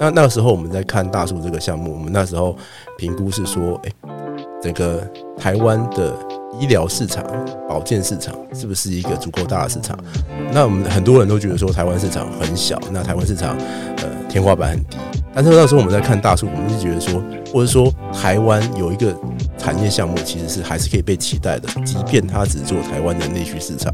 那那个时候我们在看大树这个项目，我们那时候评估是说，哎，整个台湾的医疗市场、保健市场是不是一个足够大的市场？那我们很多人都觉得说台湾市场很小，那台湾市场呃天花板很低。但是那时候我们在看大树，我们就觉得说，或者说台湾有一个产业项目，其实是还是可以被期待的，即便它只做台湾的内需市场。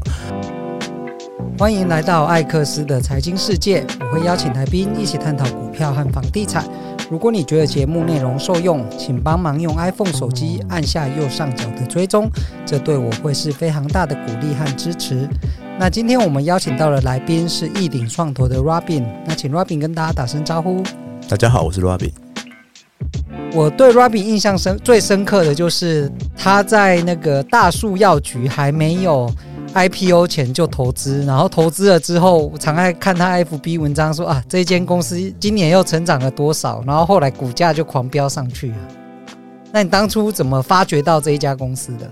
欢迎来到艾克斯的财经世界，我会邀请来宾一起探讨股票和房地产。如果你觉得节目内容受用，请帮忙用 iPhone 手机按下右上角的追踪，这对我会是非常大的鼓励和支持。那今天我们邀请到的来宾是亿鼎创投的 Robin，那请 Robin 跟大家打声招呼。大家好，我是 Robin。我对 Robin 印象深最深刻的就是他在那个大树药局还没有。IPO 前就投资，然后投资了之后，我常爱看他 FB 文章说啊，这间公司今年又成长了多少，然后后来股价就狂飙上去了。那你当初怎么发掘到这一家公司的？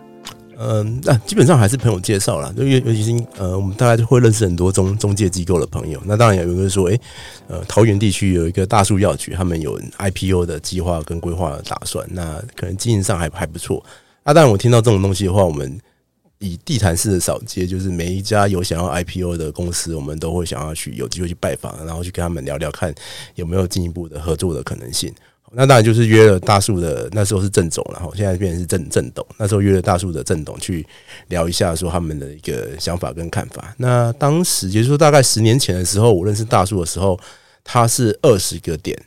嗯，那基本上还是朋友介绍啦，就尤尤其是呃，我们大概就会认识很多中中介机构的朋友。那当然有一个说，诶、呃，桃园地区有一个大树药局，他们有 IPO 的计划跟规划的打算，那可能经营上还还不错。啊，当然我听到这种东西的话，我们。以地毯式的扫街，就是每一家有想要 IPO 的公司，我们都会想要去有机会去拜访，然后去跟他们聊聊，看有没有进一步的合作的可能性。那当然就是约了大树的，那时候是郑总，然后现在变成是郑郑董。那时候约了大树的郑董去聊一下，说他们的一个想法跟看法。那当时也就是说，大概十年前的时候，我认识大树的时候，他是二十个点。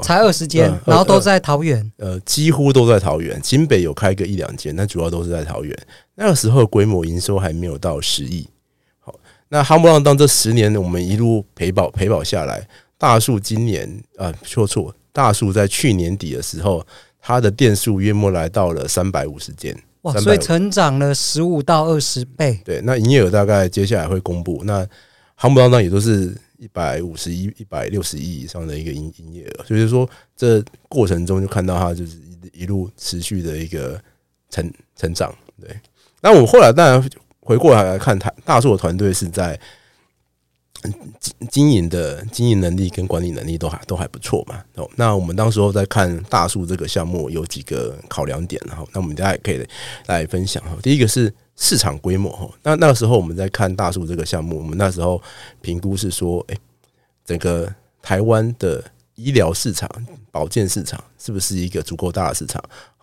才二十间，然后都在桃园。呃，几乎都在桃园，新北有开个一两间，但主要都是在桃园。那个时候规模营收还没有到十亿。好，那夯不浪当这十年我们一路陪保陪保下来，大树今年啊，说错，大树在去年底的时候，它的店数约莫来到了三百五十间。哇，所以成长了十五到二十倍。对，那营业额大概接下来会公布。那夯不浪当也都是。一百五十一、一百六十亿以上的一个营营业额，所以说这过程中就看到它就是一路持续的一个成成长。对，那我后来当然回过来来看，他大树的团队是在经经营的经营能力跟管理能力都还都还不错嘛。哦，那我们当时候在看大树这个项目有几个考量点，然后那我们大家也可以来分享哈。第一个是。市场规模哈，那那个时候我们在看大树这个项目，我们那时候评估是说，哎，整个台湾的医疗市场、保健市场是不是一个足够大的市场？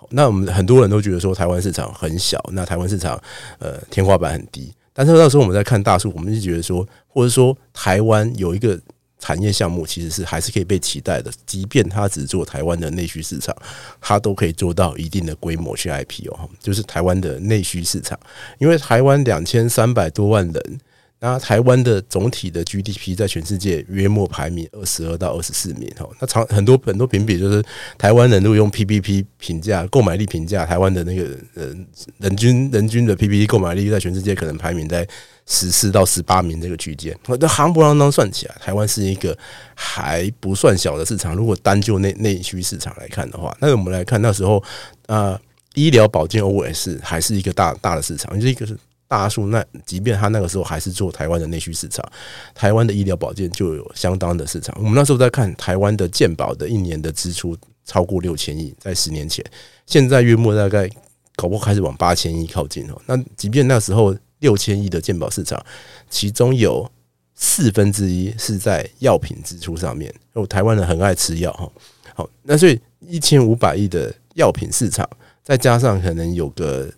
那我们很多人都觉得说台湾市场很小，那台湾市场呃天花板很低。但是那时候我们在看大树，我们就觉得说，或者说台湾有一个。产业项目其实是还是可以被期待的，即便它只做台湾的内需市场，它都可以做到一定的规模去 IPO，就是台湾的内需市场。因为台湾两千三百多万人，那台湾的总体的 GDP 在全世界约莫排名二十二到二十四名，哈，那长很多很多评比就是台湾人如果用 PPP 评价购买力评价台湾的那个呃人均人均的 PPP 购买力在全世界可能排名在。十四到十八名这个区间，那行不啷当算起来，台湾是一个还不算小的市场。如果单就内内需市场来看的话，那我们来看那时候，呃，医疗保健 OS 还是一个大大的市场。就是一个是大树，那即便他那个时候还是做台湾的内需市场，台湾的医疗保健就有相当的市场。我们那时候在看台湾的健保的一年的支出超过六千亿，在十年前，现在月末大概搞不好开始往八千亿靠近哦。那即便那时候。六千亿的健保市场，其中有四分之一是在药品支出上面。我台湾人很爱吃药哈，好，那所以一千五百亿的药品市场，再加上可能有个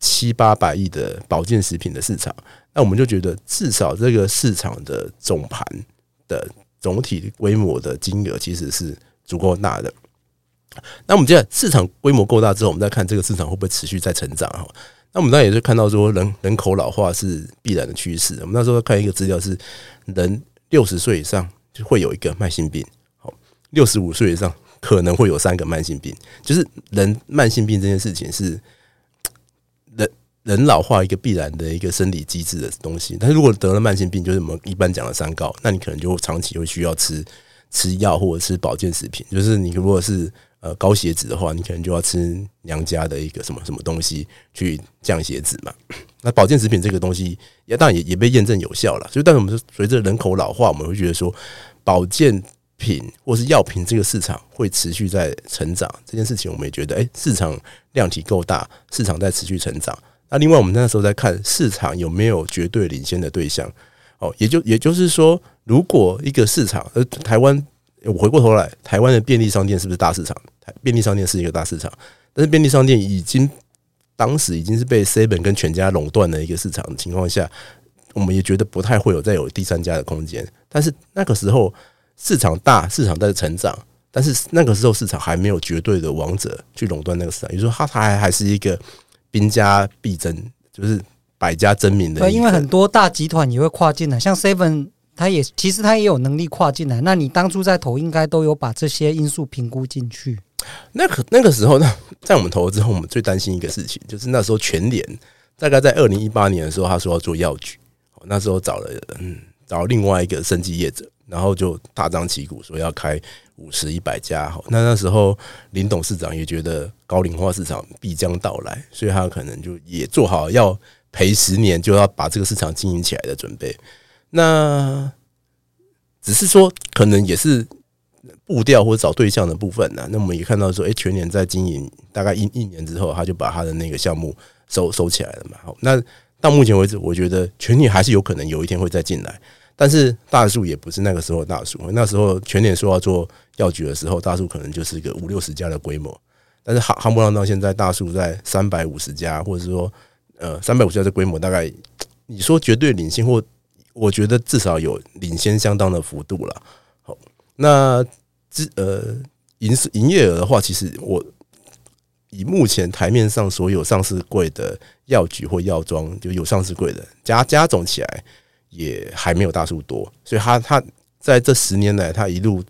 七八百亿的保健食品的市场，那我们就觉得至少这个市场的总盘的总体规模的金额其实是足够大的。那我们现在市场规模够大之后，我们再看这个市场会不会持续在成长哈。那我们当然也是看到说人人口老化是必然的趋势。我们那时候看一个资料是，人六十岁以上就会有一个慢性病，好，六十五岁以上可能会有三个慢性病。就是人慢性病这件事情是人老化一个必然的一个生理机制的东西。但是如果得了慢性病，就是我们一般讲的三高，那你可能就长期会需要吃吃药或者吃保健食品。就是你如果是呃，高血脂的话，你可能就要吃娘家的一个什么什么东西去降血脂嘛。那保健食品这个东西也当然也也被验证有效了。所以，但是我们说随着人口老化，我们会觉得说保健品或是药品这个市场会持续在成长，这件事情我们也觉得，哎，市场量体够大，市场在持续成长。那另外，我们那时候在看市场有没有绝对领先的对象，哦，也就也就是说，如果一个市场，呃，台湾，我回过头来，台湾的便利商店是不是大市场？便利商店是一个大市场，但是便利商店已经当时已经是被 Seven 跟全家垄断的一个市场的情况下，我们也觉得不太会有再有第三家的空间。但是那个时候市场大，市场在成长，但是那个时候市场还没有绝对的王者去垄断那个市场，也就是说，它还还是一个。兵家必争，就是百家争鸣的。对，因为很多大集团也会跨进来，像 Seven，他也其实他也有能力跨进来。那你当初在投，应该都有把这些因素评估进去。那可那个时候呢，在我们投了之后，我们最担心一个事情，就是那时候全联大概在二零一八年的时候，他说要做药局，那时候找了嗯找了另外一个生技业者，然后就大张旗鼓说要开。五十一百家，那那时候林董事长也觉得高龄化市场必将到来，所以他可能就也做好要赔十年就要把这个市场经营起来的准备。那只是说，可能也是步调或者找对象的部分呢。那我们也看到说，哎，全年在经营大概一一年之后，他就把他的那个项目收收起来了嘛。好，那到目前为止，我觉得全年还是有可能有一天会再进来。但是大树也不是那个时候大树，那时候全年说要做药局的时候，大树可能就是一个五六十家的规模。但是夯夯不啷当现在大树在三百五十家，或者说呃三百五十家的规模，大概你说绝对领先，或我觉得至少有领先相当的幅度了。好，那之呃营营业额的话，其实我以目前台面上所有上市柜的药局或药妆，就有上市柜的加加总起来。也还没有大树多，所以他他在这十年来，他一路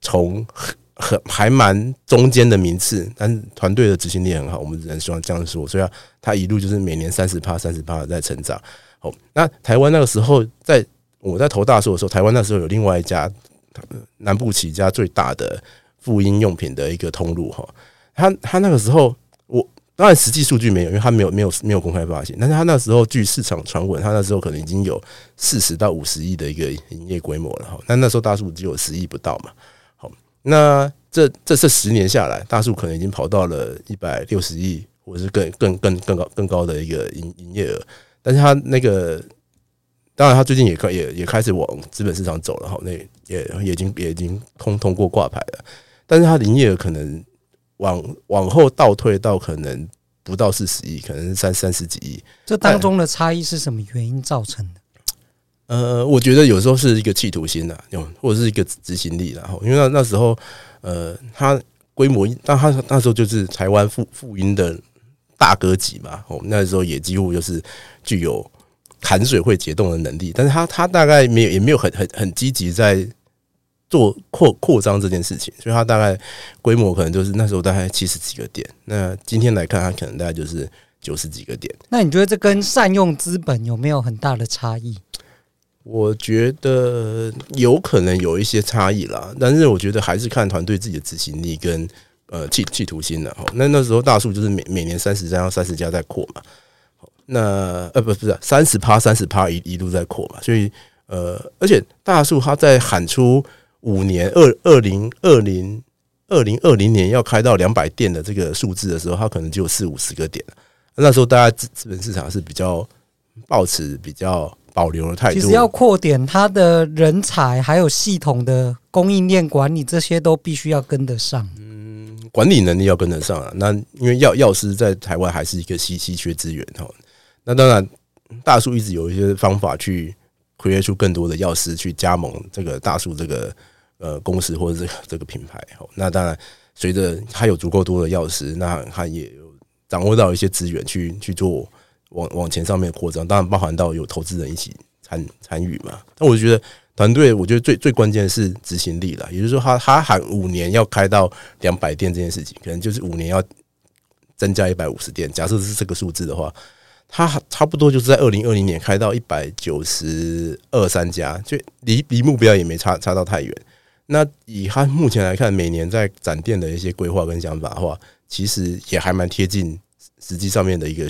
从 很很还蛮中间的名次，但是团队的执行力很好，我们只能希望这样说。所以他一路就是每年三十趴、三十趴在成长。好，那台湾那个时候，在我在投大树的时候，台湾那时候有另外一家南部起家最大的妇婴用品的一个通路哈，他他那个时候。当然，实际数据没有，因为他没有没有没有公开发行。但是他那时候据市场传闻，他那时候可能已经有四十到五十亿的一个营业规模了哈。但那时候大树只有十亿不到嘛。好，那这这这十年下来，大树可能已经跑到了一百六十亿，或者是更更更更高更高的一个营营业额。但是他那个，当然他最近也开也也开始往资本市场走了哈。那也也已经也已经通通过挂牌了。但是他的营业额可能。往往后倒退到可能不到四十亿，可能是三三十几亿。这当中的差异是什么原因造成的？呃，我觉得有时候是一个企图心呐，或者是一个执行力，然后因为那那时候，呃，它规模，但它那时候就是台湾妇妇婴的大哥级嘛，哦，那时候也几乎就是具有含水会解冻的能力，但是它它大概没有也没有很很很积极在。做扩扩张这件事情，所以它大概规模可能就是那时候大概七十几个点。那今天来看，它可能大概就是九十几个点。那你觉得这跟善用资本有没有很大的差异？我觉得有可能有一些差异啦，但是我觉得还是看团队自己的执行力跟呃企企图心的。那那时候大树就是每每年三十家三十家在扩嘛。那呃不不是三十趴三十趴一一路在扩嘛，所以呃而且大树它在喊出。五年二二零二零二零二零年要开到两百店的这个数字的时候，它可能就有四五十个点。那时候大家资资本市场是比较保持比较保留的态度。其实要扩点，它的人才还有系统的供应链管理这些都必须要跟得上。嗯，管理能力要跟得上啊。那因为药药师在台湾还是一个稀稀缺资源哈。那当然，大树一直有一些方法去。create 出更多的药师去加盟这个大树这个呃公司或者这个这个品牌，那当然随着他有足够多的药师，那他也有掌握到一些资源去去做往往前上面扩张，当然包含到有投资人一起参参与嘛。那我觉得团队，我觉得最最关键的是执行力了，也就是说他他喊五年要开到两百店这件事情，可能就是五年要增加一百五十店，假设是这个数字的话。他差不多就是在二零二零年开到一百九十二三家，就离离目标也没差差到太远。那以他目前来看，每年在展店的一些规划跟想法的话，其实也还蛮贴近实际上面的一个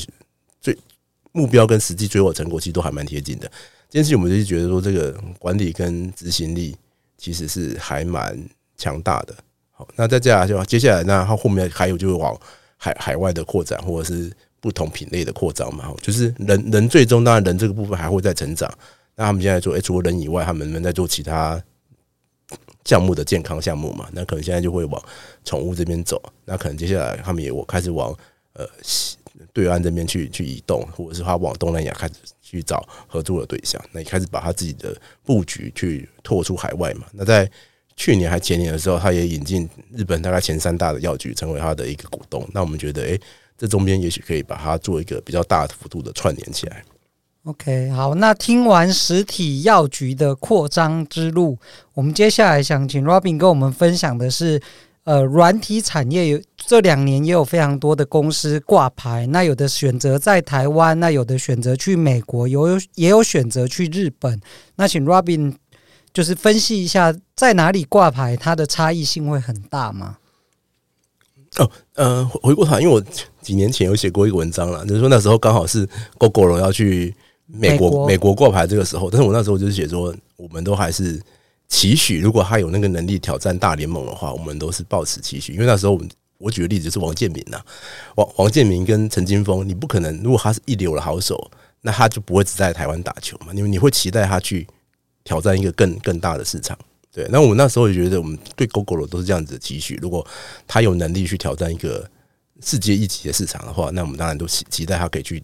最目标跟实际最后成果，其实都还蛮贴近的。这件事情我们就觉得说，这个管理跟执行力其实是还蛮强大的。好，那再接下来就接下来，那它后面还有就是往海海外的扩展，或者是不同品类的扩张嘛。就是人人最终当然人这个部分还会再成长。那他们现在做，诶，除了人以外，他们能在做其他项目的健康项目嘛？那可能现在就会往宠物这边走。那可能接下来他们也我开始往呃对岸这边去去移动，或者是他往东南亚开始去找合作的对象。那也开始把他自己的布局去拓出海外嘛？那在去年还前年的时候，他也引进日本大概前三大的药局成为他的一个股东。那我们觉得，诶，这中间也许可以把它做一个比较大幅度的串联起来。OK，好，那听完实体药局的扩张之路，我们接下来想请 Robin 跟我们分享的是，呃，软体产业有这两年也有非常多的公司挂牌，那有的选择在台湾，那有的选择去美国，有也有选择去日本。那请 Robin 就是分析一下，在哪里挂牌，它的差异性会很大吗？哦，呃，回过头，因为我几年前有写过一个文章了，就是说那时候刚好是 Gogoro 要去。美国美国挂牌这个时候，但是我那时候就是写说，我们都还是期许，如果他有那个能力挑战大联盟的话，我们都是抱持期许。因为那时候我们我举个例子，就是王建民呐，王王建民跟陈金峰，你不可能，如果他是一流的好手，那他就不会只在台湾打球嘛，因为你会期待他去挑战一个更更大的市场。对，那我们那时候也觉得，我们对 Gogoro 都是这样子的期许，如果他有能力去挑战一个世界一级的市场的话，那我们当然都期期待他可以去。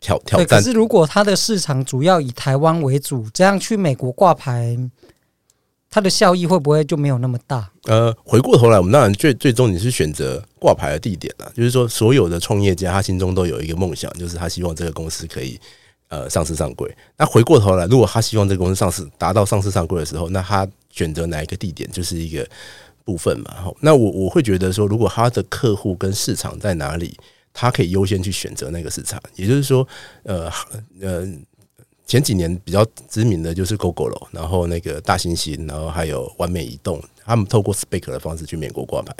挑挑战，可是如果它的市场主要以台湾为主，这样去美国挂牌，它的效益会不会就没有那么大？呃，回过头来，我们当然最最终你是选择挂牌的地点了。就是说，所有的创业家他心中都有一个梦想，就是他希望这个公司可以呃上市上柜。那回过头来，如果他希望这个公司上市达到上市上柜的时候，那他选择哪一个地点就是一个部分嘛。好，那我我会觉得说，如果他的客户跟市场在哪里？他可以优先去选择那个市场，也就是说，呃呃，前几年比较知名的就是 Gogoro，然后那个大猩猩，然后还有完美移动，他们透过 SPAC 的方式去美国挂牌。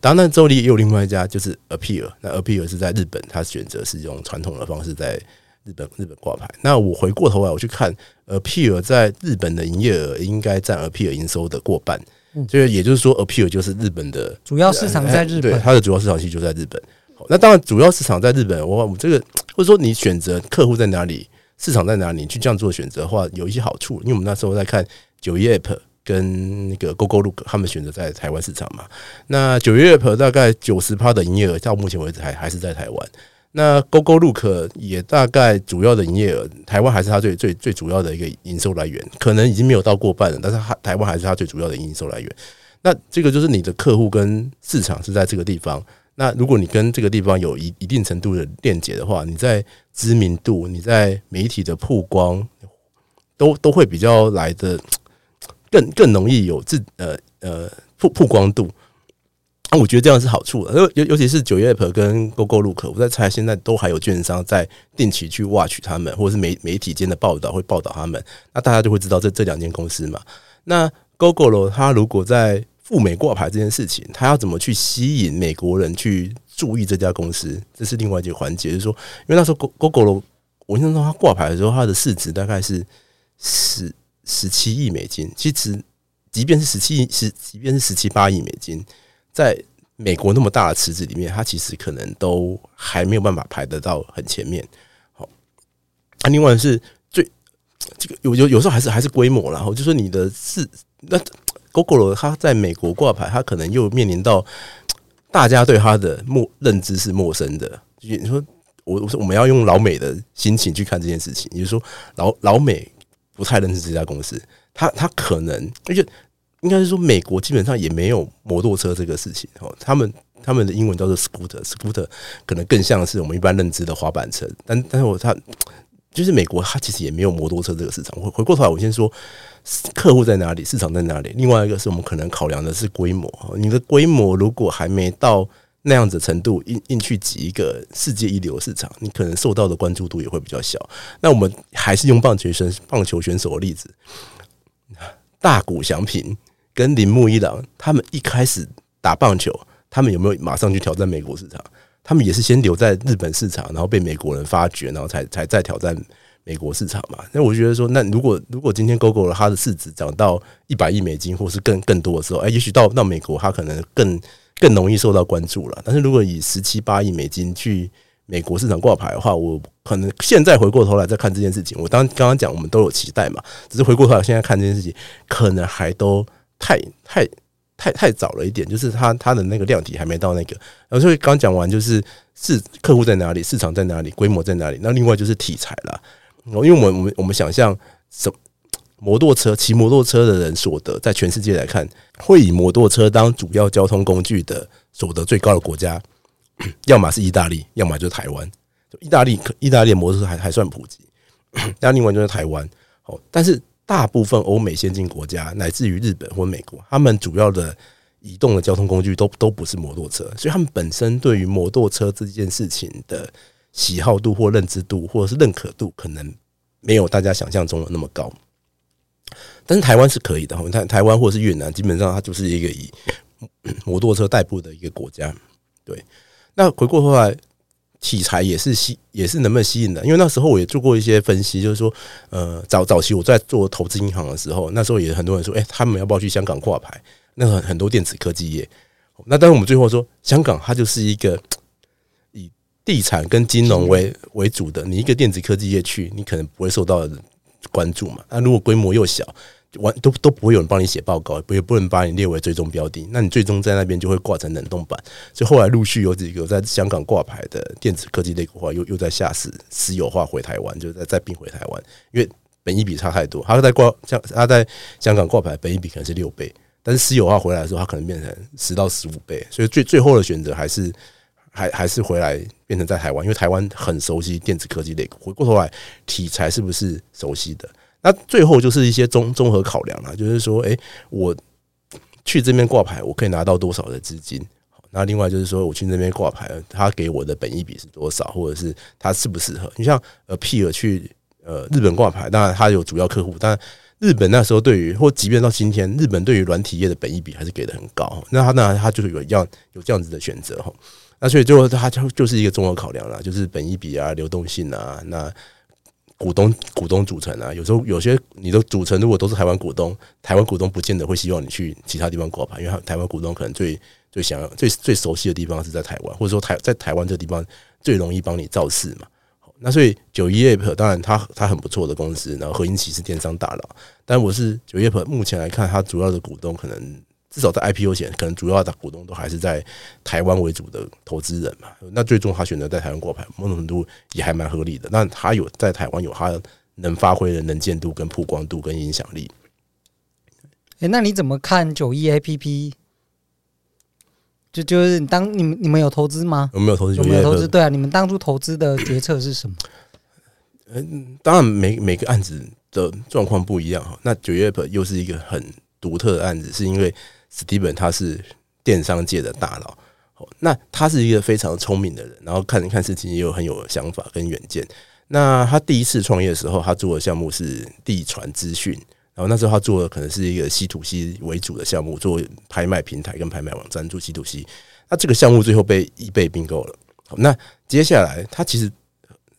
当然，那周里也有另外一家就是 Appear，那 Appear 是在日本，他选择是用传统的方式在日本日本挂牌。那我回过头来我去看 Appear 在日本的营业额应该占 Appear 营收的过半，就是也就是说 Appear 就是日本的主要市场在日本，对，它的主要市场其实就在日本。那当然，主要市场在日本。我我们这个，或者说你选择客户在哪里，市场在哪里，你去这样做选择的话，有一些好处。因为我们那时候在看九一 App 跟那个 Gogolook，他们选择在台湾市场嘛。那九一 App 大概九十趴的营业额到目前为止还还是在台湾。那 Google Look 也大概主要的营业额，台湾还是它最最最主要的一个营收来源，可能已经没有到过半了，但是它台湾还是它最主要的营收来源。那这个就是你的客户跟市场是在这个地方。那如果你跟这个地方有一一定程度的链接的话，你在知名度、你在媒体的曝光，都都会比较来的 更更容易有自呃呃曝曝光度。那我觉得这样是好处的，尤尤其是九月 App 跟 Gogolook，我在猜现在都还有券商在定期去 watch 他们，或者是媒媒体间的报道会报道他们，那大家就会知道这这两间公司嘛。那 Gogoro 它如果在赴美挂牌这件事情，他要怎么去吸引美国人去注意这家公司？这是另外一个环节。就是说，因为那时候 Gogoro，我印象中他挂牌的时候，他的市值大概是十十七亿美金。其实，即便是十七亿，十即便是十七八亿美金，在美国那么大的池子里面，它其实可能都还没有办法排得到很前面。好，那另外是最这个有有有时候还是还是规模，然后就说你的市那。Gogoro 他在美国挂牌，他可能又面临到 大家对他的陌认知是陌生的。就你说我我我们要用老美的心情去看这件事情，也就是说老老美不太认识这家公司，他他可能而且应该是说美国基本上也没有摩托车这个事情哦，他们他们的英文叫做 scooter，scooter 可能更像是我们一般认知的滑板车，但但是我他就是美国，它其实也没有摩托车这个市场。回回过头来，我先说。客户在哪里，市场在哪里？另外一个是我们可能考量的是规模。你的规模如果还没到那样子程度，硬硬去挤一个世界一流市场，你可能受到的关注度也会比较小。那我们还是用棒球选棒球选手的例子，大谷翔平跟铃木一郎，他们一开始打棒球，他们有没有马上去挑战美国市场？他们也是先留在日本市场，然后被美国人发掘，然后才才再挑战。美国市场嘛。那我觉得说，那如果如果今天 Google 它的市值涨到一百亿美金，或是更更多的时候，哎，也许到到美国，它可能更更容易受到关注了。但是如果以十七八亿美金去美国市场挂牌的话，我可能现在回过头来再看这件事情，我当刚刚讲我们都有期待嘛，只是回过头来现在看这件事情，可能还都太太。太太早了一点，就是它它的那个量体还没到那个，然后所以刚讲完就是是客户在哪里，市场在哪里，规模在哪里，那另外就是题材啦。因为我们我们我们想象什摩托车骑摩托车的人所得，在全世界来看，会以摩托车当主要交通工具的所得最高的国家，要么是意大利，要么就是台湾。意大利意大利摩托车还还算普及，那另外就是台湾。哦，但是。大部分欧美先进国家，乃至于日本或美国，他们主要的移动的交通工具都都不是摩托车，所以他们本身对于摩托车这件事情的喜好度或认知度，或者是认可度，可能没有大家想象中的那么高。但是台湾是可以的，台台湾或者是越南，基本上它就是一个以摩托车代步的一个国家。对，那回过头来。题材也是吸，也是能不能吸引的？因为那时候我也做过一些分析，就是说，呃，早早期我在做投资银行的时候，那时候也很多人说，哎，他们要不要去香港挂牌？那很很多电子科技业。那但是我们最后说，香港它就是一个以地产跟金融为为主的，你一个电子科技业去，你可能不会受到关注嘛。那如果规模又小。完都都不会有人帮你写报告，也不能把你列为追踪标的，那你最终在那边就会挂成冷冻板。所以后来陆续有几个在香港挂牌的电子科技类股话，又又在下市私有化回台湾，就再再并回台湾，因为本益比差太多。他在挂像他在香港挂牌，本益比可能是六倍，但是私有化回来的时候，它可能变成十到十五倍。所以最最后的选择还是还还是回来变成在台湾，因为台湾很熟悉电子科技类股。回过头来，题材是不是熟悉的？那最后就是一些综综合考量了，就是说，诶，我去这边挂牌，我可以拿到多少的资金？那另外就是说，我去那边挂牌，他给我的本益比是多少，或者是他适不适合？你像呃，P 尔去呃日本挂牌，当然他有主要客户，但日本那时候对于或即便到今天，日本对于软体业的本益比还是给的很高。那他那他就是有一样有这样子的选择哈。那所以最后他就就是一个综合考量了，就是本益比啊、流动性啊，那。股东股东组成啊，有时候有些你的组成如果都是台湾股东，台湾股东不见得会希望你去其他地方挂牌，因为台湾股东可能最最想要最最熟悉的地方是在台湾，或者说台在台湾这地方最容易帮你造势嘛。那所以九一 App 当然它它很不错的公司，然后何英奇是电商大佬，但我是九一 App 目前来看，它主要的股东可能。至少在 IPO 前，可能主要的股东都还是在台湾为主的投资人嘛。那最终他选择在台湾挂牌，某种程度也还蛮合理的。那他有在台湾有他能发挥的能见度、跟曝光度、跟影响力。哎，那你怎么看九一 APP？就就是你当你们你们有投资吗？有没有投资？有没有投资？对啊，你们当初投资的决策是什么？嗯，当然每每个案子的状况不一样哈。那九一 App 又是一个很。独特的案子是因为 Steven 他是电商界的大佬，那他是一个非常聪明的人，然后看看事情也有很有想法跟远见。那他第一次创业的时候，他做的项目是地传资讯，然后那时候他做的可能是一个稀土硒为主的项目，做拍卖平台跟拍卖网站做稀土硒。那这个项目最后被 eBay 并购了。那接下来他其实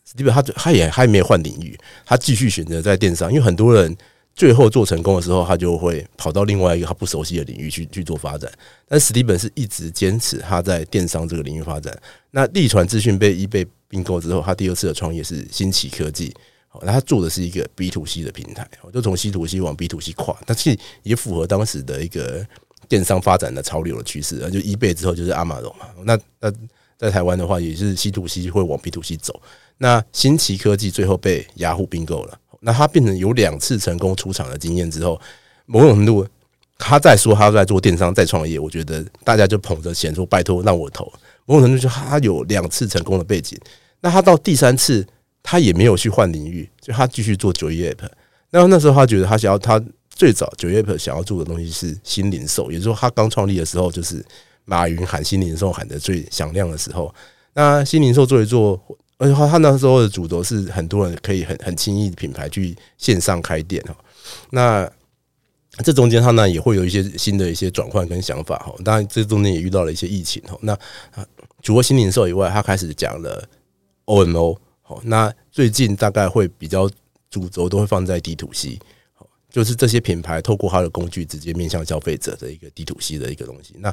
Steven 他他也还没有换领域，他继续选择在电商，因为很多人。最后做成功的时候，他就会跑到另外一个他不熟悉的领域去去做发展。但史蒂本是一直坚持他在电商这个领域发展。那力传资讯被 eBay 并购之后，他第二次的创业是新奇科技。那他做的是一个 B to C 的平台，就从 C to C 往 B to C 跨，但是也符合当时的一个电商发展的潮流的趋势。就 eBay 之后就是亚马逊嘛。那那在台湾的话，也是 C to C 会往 B to C 走。那新奇科技最后被雅虎并购了。那他变成有两次成功出场的经验之后，某种程度，他再说他在做电商再创业，我觉得大家就捧着钱说拜托让我投。某种程度就他有两次成功的背景，那他到第三次他也没有去换领域，就他继续做九一 App。那那时候他觉得他想要他最早九一 App 想要做的东西是新零售，也就是说他刚创立的时候就是马云喊新零售喊得最响亮的时候。那新零售做一做。而且他他那时候的主轴是很多人可以很很轻易品牌去线上开店哈，那这中间他呢也会有一些新的一些转换跟想法哈，当然这中间也遇到了一些疫情哈，那除了新零售以外，他开始讲了 OMO 好，那最近大概会比较主轴都会放在 D to C，就是这些品牌透过它的工具直接面向消费者的一个 D to C 的一个东西。那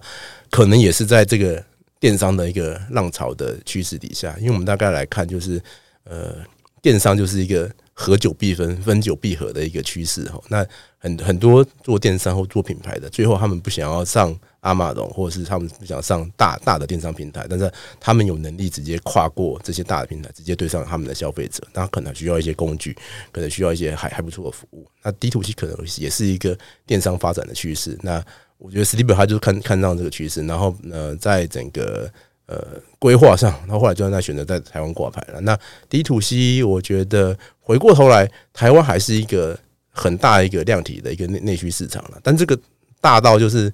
可能也是在这个电商的一个浪潮的趋势底下，因为我们大概来看，就是呃，电商就是一个合久必分，分久必合的一个趋势哈。那很很多做电商或做品牌的，最后他们不想要上。阿玛龙，或者是他们不想上大大的电商平台，但是他们有能力直接跨过这些大的平台，直接对上他们的消费者。那可能需要一些工具，可能需要一些还还不错的服务。那 D to C 可能也是一个电商发展的趋势。那我觉得 Steve 他就是看看上这个趋势，然后呃，在整个呃规划上，他后来就在选择在台湾挂牌了。那 D to C，我觉得回过头来，台湾还是一个很大一个量体的一个内内需市场了。但这个大到就是。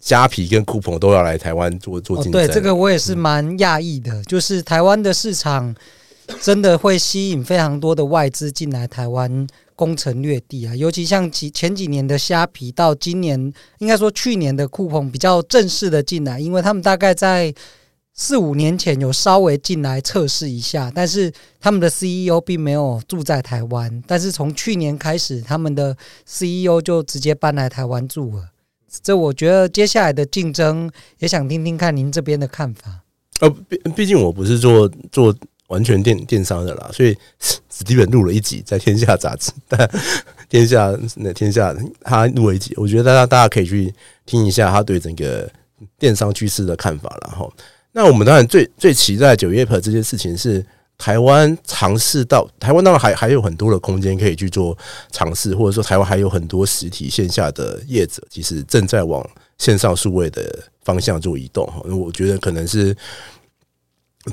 虾皮跟酷澎都要来台湾做做竞争，对这个我也是蛮讶异的。就是台湾的市场真的会吸引非常多的外资进来台湾攻城略地啊！尤其像几前几年的虾皮，到今年应该说去年的酷澎比较正式的进来，因为他们大概在四五年前有稍微进来测试一下，但是他们的 CEO 并没有住在台湾，但是从去年开始，他们的 CEO 就直接搬来台湾住了。这我觉得接下来的竞争也想听听看您这边的看法。呃，毕毕竟我不是做做完全电电商的啦，所以史蒂文录了一集在天下杂志，但天下那天下他录了一集，我觉得大家大家可以去听一下他对整个电商趋势的看法。然后，那我们当然最最期待九月份这件事情是。台湾尝试到台湾，当然还还有很多的空间可以去做尝试，或者说台湾还有很多实体线下的业者，其实正在往线上数位的方向做移动。哈，我觉得可能是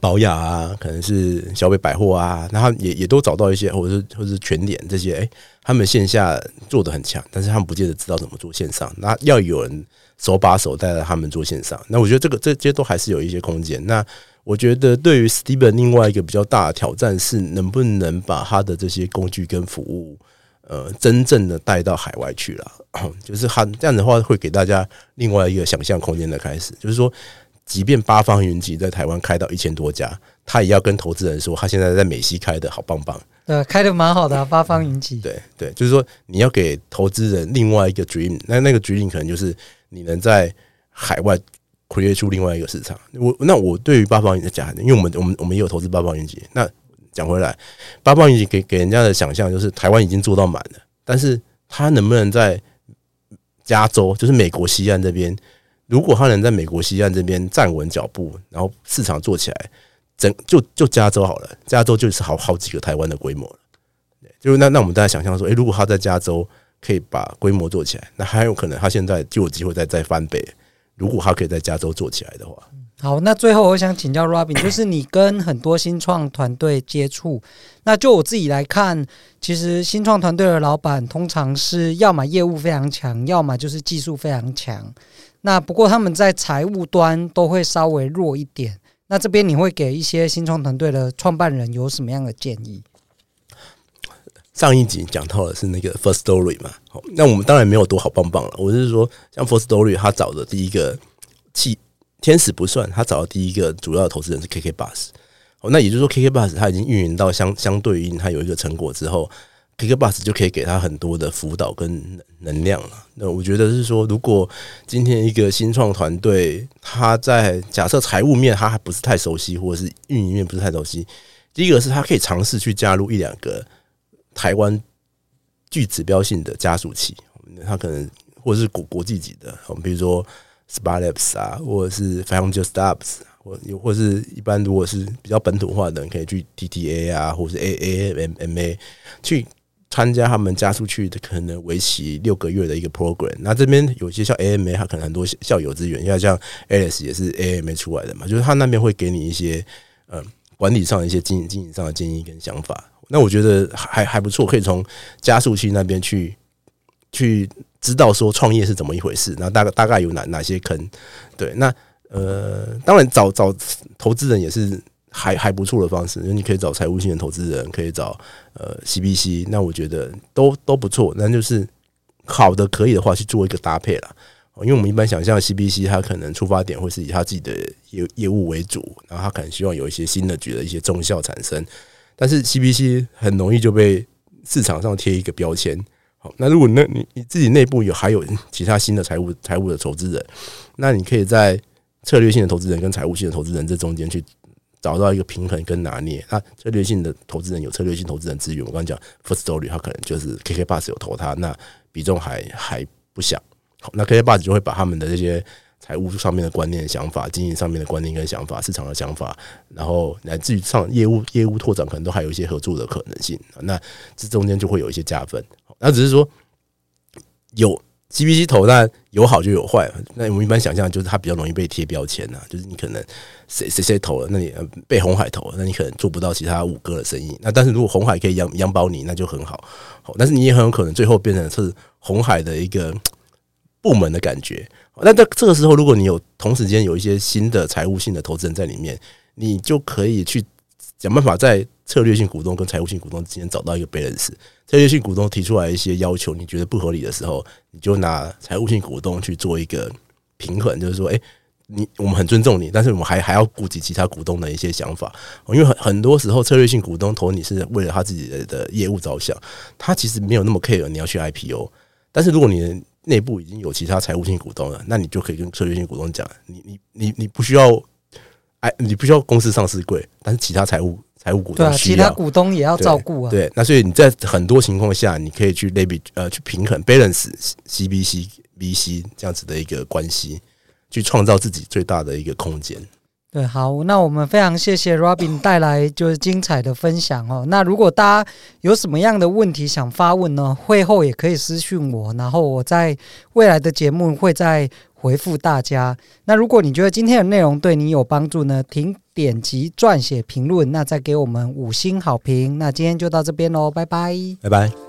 宝雅啊，可能是小北百货啊，那他也也都找到一些，或者是或者是全联这些，哎、他们线下做得很强，但是他们不见得知道怎么做线上，那要有人手把手带着他们做线上。那我觉得这个这些都还是有一些空间。那我觉得对于 Steven 另外一个比较大的挑战是，能不能把他的这些工具跟服务，呃，真正的带到海外去了。就是他这样的话，会给大家另外一个想象空间的开始。就是说，即便八方云集在台湾开到一千多家，他也要跟投资人说，他现在在美西开的好棒棒。对，开的蛮好的啊，八方云集。对对，就是说你要给投资人另外一个 dream，那那个 dream 可能就是你能在海外。create 出另外一个市场，我那我对于八方云集讲，因为我们我们我们也有投资八方云集。那讲回来，八方云集给给人家的想象就是台湾已经做到满了，但是他能不能在加州，就是美国西岸这边，如果他能在美国西岸这边站稳脚步，然后市场做起来，整就就加州好了，加州就是好好几个台湾的规模了。就那那我们大家想象说，诶，如果他在加州可以把规模做起来，那还有可能他现在就有机会再再翻倍。如果他可以在加州做起来的话，好，那最后我想请教 Robin，就是你跟很多新创团队接触，那就我自己来看，其实新创团队的老板通常是要么业务非常强，要么就是技术非常强。那不过他们在财务端都会稍微弱一点。那这边你会给一些新创团队的创办人有什么样的建议？上一集讲到的是那个 First Story 嘛，好，那我们当然没有多好棒棒了。我是说，像 First Story，他找的第一个气天使不算，他找的第一个主要的投资人是 KK Bus。哦，那也就是说，KK Bus 他已经运营到相相对应，他有一个成果之后，KK Bus 就可以给他很多的辅导跟能量了。那我觉得是说，如果今天一个新创团队，他在假设财务面他还不是太熟悉，或者是运营面不是太熟悉，第一个是他可以尝试去加入一两个。台湾具指标性的加速器，他可能或者是国国际级的，我们比如说 SparkLabs 啊，或者是 Founders' Labs，或又或是一般如果是比较本土化的人，可以去 TTA 啊，或是 AAMMA 去参加他们加速器的，可能为期六个月的一个 program。那这边有些像 AMA，它可能很多校友资源，因为像 Alice 也是 AMA 出来的嘛，就是他那边会给你一些嗯管理上的一些经营经营上的建议跟想法。那我觉得还还不错，可以从加速器那边去去知道说创业是怎么一回事，那大概大概有哪哪些坑？对，那呃，当然找找投资人也是还还不错的方式，因为你可以找财务性的投资人，可以找呃 CBC，那我觉得都都不错。那就是好的可以的话去做一个搭配了，因为我们一般想象 CBC 它可能出发点会是以他自己的业业务为主，然后他可能希望有一些新的局的一些中效产生。但是 CBC 很容易就被市场上贴一个标签。那如果那你你自己内部有还有其他新的财务财务的投资人，那你可以在策略性的投资人跟财务性的投资人这中间去找到一个平衡跟拿捏。那策略性的投资人有策略性投资人资源，我刚讲 Firstory，他可能就是 KK Bus 有投他，那比重还还不小。好，那 KK Bus 就会把他们的这些。财务上面的观念、想法，经营上面的观念跟想法，市场的想法，然后乃至于上业务业务拓展，可能都还有一些合作的可能性。那这中间就会有一些加分。那只是说有 GBC 投，但有好就有坏。那我们一般想象就是它比较容易被贴标签呐，就是你可能谁谁谁投了，那你被红海投了，那你可能做不到其他五个的生意。那但是如果红海可以养养饱你，那就很好。但是你也很有可能最后变成是红海的一个部门的感觉。那在这个时候，如果你有同时间有一些新的财务性的投资人在里面，你就可以去想办法在策略性股东跟财务性股东之间找到一个 balance。策略性股东提出来一些要求，你觉得不合理的时候，你就拿财务性股东去做一个平衡，就是说，诶，你我们很尊重你，但是我们还还要顾及其他股东的一些想法。因为很很多时候，策略性股东投你是为了他自己的的业务着想，他其实没有那么 care 你要去 IPO。但是如果你内部已经有其他财务性股东了，那你就可以跟策略性股东讲，你你你你不需要，哎，你不需要公司上市贵，但是其他财务财务股东需要，对啊，其他股东也要照顾啊。对，那所以你在很多情况下，你可以去类比呃去平衡 balance C B C B C 这样子的一个关系，去创造自己最大的一个空间。对，好，那我们非常谢谢 Robin 带来就是精彩的分享哦。那如果大家有什么样的问题想发问呢？会后也可以私讯我，然后我在未来的节目会再回复大家。那如果你觉得今天的内容对你有帮助呢，请点击撰写评论，那再给我们五星好评。那今天就到这边喽，拜拜，拜拜。